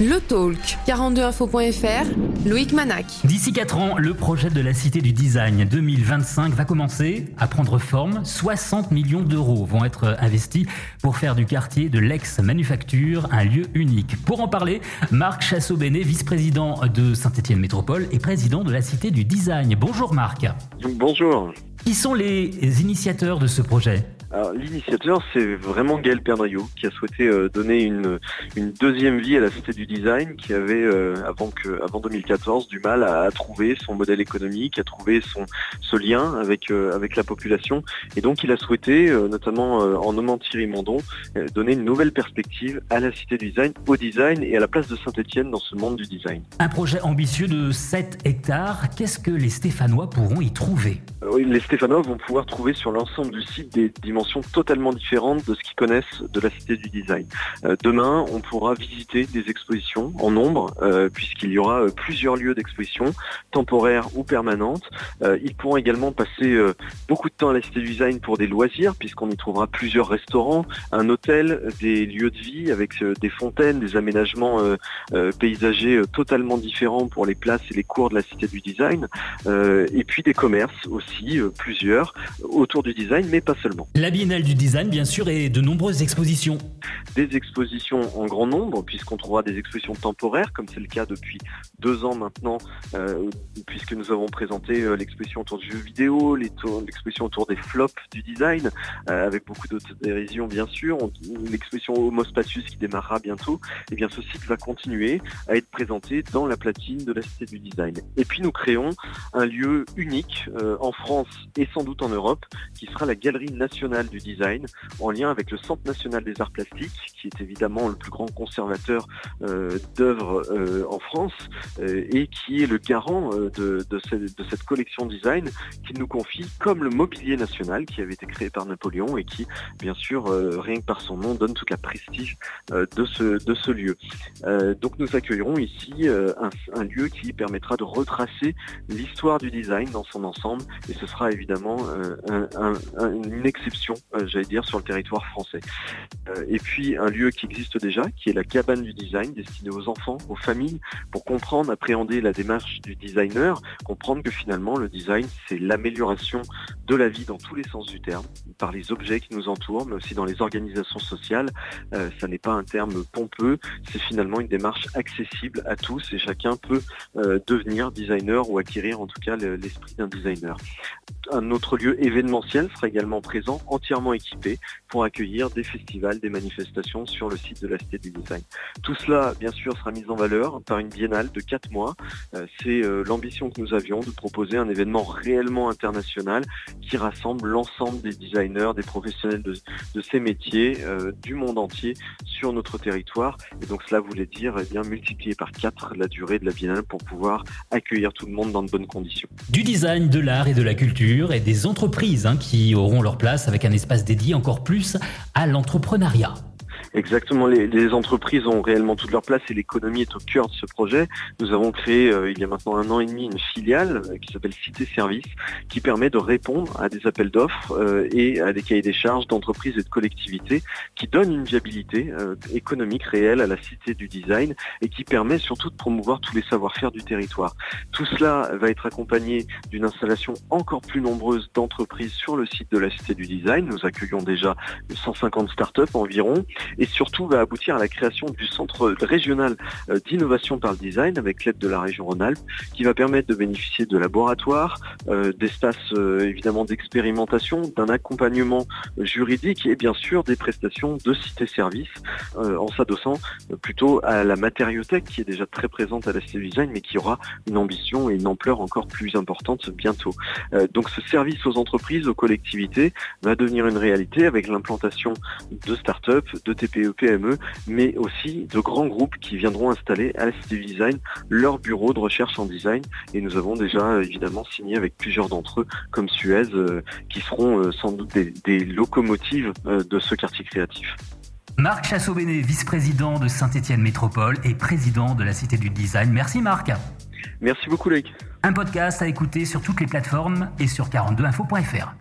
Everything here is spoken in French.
Le Talk, 42info.fr, Loïc Manac. D'ici 4 ans, le projet de la Cité du Design 2025 va commencer à prendre forme. 60 millions d'euros vont être investis pour faire du quartier de l'ex-manufacture un lieu unique. Pour en parler, Marc Chassot-Bénet, vice-président de Saint-Étienne Métropole et président de la Cité du Design. Bonjour Marc. Bonjour. Qui sont les initiateurs de ce projet? Alors, l'initiateur, c'est vraiment Gaël Perdriau, qui a souhaité euh, donner une, une, deuxième vie à la Cité du Design, qui avait, euh, avant, que, avant 2014, du mal à, trouver son modèle économique, à trouver son, ce lien avec, euh, avec la population. Et donc, il a souhaité, notamment en nommant Thierry Mondon, donner une nouvelle perspective à la Cité du Design, au design et à la place de Saint-Etienne dans ce monde du design. Un projet ambitieux de 7 hectares. Qu'est-ce que les Stéphanois pourront y trouver? Les Stéphanois vont pouvoir trouver sur l'ensemble du site des dimensions totalement différentes de ce qu'ils connaissent de la Cité du Design. Euh, demain, on pourra visiter des expositions en nombre, euh, puisqu'il y aura euh, plusieurs lieux d'exposition, temporaires ou permanentes. ils pourront également passer beaucoup de temps à la Cité du Design pour des loisirs, puisqu'on y trouvera plusieurs restaurants, un hôtel, des lieux de vie avec des fontaines, des aménagements paysagers totalement différents pour les places et les cours de la Cité du Design, et puis des commerces aussi, plusieurs, autour du design, mais pas seulement. Biennale du Design, bien sûr, et de nombreuses expositions. Des expositions en grand nombre, puisqu'on trouvera des expositions temporaires, comme c'est le cas depuis deux ans maintenant, euh, puisque nous avons présenté euh, l'exposition autour du jeu vidéo, l'exposition autour des flops du design, euh, avec beaucoup d'autodérision bien sûr, l'exposition Homo Spacius qui démarrera bientôt. Et eh bien ce site va continuer à être présenté dans la platine de la Cité du Design. Et puis nous créons un lieu unique en France et sans doute en Europe, qui sera la Galerie nationale du design en lien avec le Centre national des arts plastiques, qui est évidemment le plus grand conservateur euh, d'œuvres euh, en France euh, et qui est le garant de, cette, collection design qu'il nous confie comme le mobilier national qui avait été créé par Napoléon et qui, bien sûr, rien que par son nom, donne toute la prestige de, ce, de ce lieu. donc nous accueillerons ici un, lieu qui permettra de retracer l'histoire du design dans son ensemble et ce sera évidemment une exception euh, j'allais dire, sur le territoire français. Euh, et puis un lieu qui existe déjà, qui est la cabane du design, destinée aux enfants, aux familles, pour comprendre, appréhender la démarche du designer, comprendre que finalement le design, c'est l'amélioration de la vie dans tous les sens du terme, par les objets qui nous entourent, mais aussi dans les organisations sociales. Euh, ça n'est pas un terme pompeux, c'est finalement une démarche accessible à tous et chacun peut devenir designer ou acquérir en tout cas l'esprit d'un designer. Un autre lieu événementiel sera également présent, entièrement équipé pour accueillir des festivals, des manifestations sur le site de la Cité du Design. Tout cela, bien sûr, sera mis en valeur par une biennale de quatre mois. Euh, c'est euh, l'ambition que nous avions de proposer un événement réellement international qui rassemble l'ensemble des designers, des professionnels de, ces métiers euh, du monde entier sur notre territoire. Et donc cela voulait dire eh bien multiplier par quatre la durée de la biennale pour pouvoir accueillir tout le monde dans de bonnes conditions. Du design, de l'art et de la culture et des entreprises hein, qui auront leur place avec un espace dédié encore plus à l'entrepreneuriat. Exactement, les, entreprises ont réellement toute leur place et l'économie est au cœur de ce projet. Nous avons créé euh, il y a maintenant un an et demi une filiale euh, qui s'appelle Cité Service qui permet de répondre à des appels d'offres euh, et à des cahiers des charges d'entreprises et de collectivités qui donnent une viabilité économique réelle à la Cité du Design et qui permet surtout de promouvoir tous les savoir-faire du territoire. Tout cela va être accompagné d'une installation encore plus nombreuse d'entreprises sur le site de la Cité du Design. Nous accueillons déjà 150 startups environ et surtout va aboutir à la création du centre régional euh, d'innovation par le design avec l'aide de la région Rhône-Alpes qui va permettre de bénéficier de laboratoires, euh, d'espaces euh, évidemment d'expérimentation, d'un accompagnement juridique et bien sûr des prestations de cité-service en s'adossant plutôt à la matériothèque qui est déjà très présente à la Cité Design mais qui aura une ambition et une ampleur encore plus importante bientôt. donc ce service aux entreprises, aux collectivités va devenir une réalité avec l'implantation de start-up, de TPE, PME, mais aussi de grands groupes qui viendront installer à ST Design leur bureau de recherche en design. Et nous avons déjà évidemment signé avec plusieurs d'entre eux, comme Suez, euh, qui seront euh, sans doute des, locomotives euh, de ce quartier créatif. Marc Chassot-Bénet, vice-président de Saint-Étienne Métropole et président de la Cité du Design. Merci Marc. Merci beaucoup Loïc. Un podcast à écouter sur toutes les plateformes et sur 42info.fr.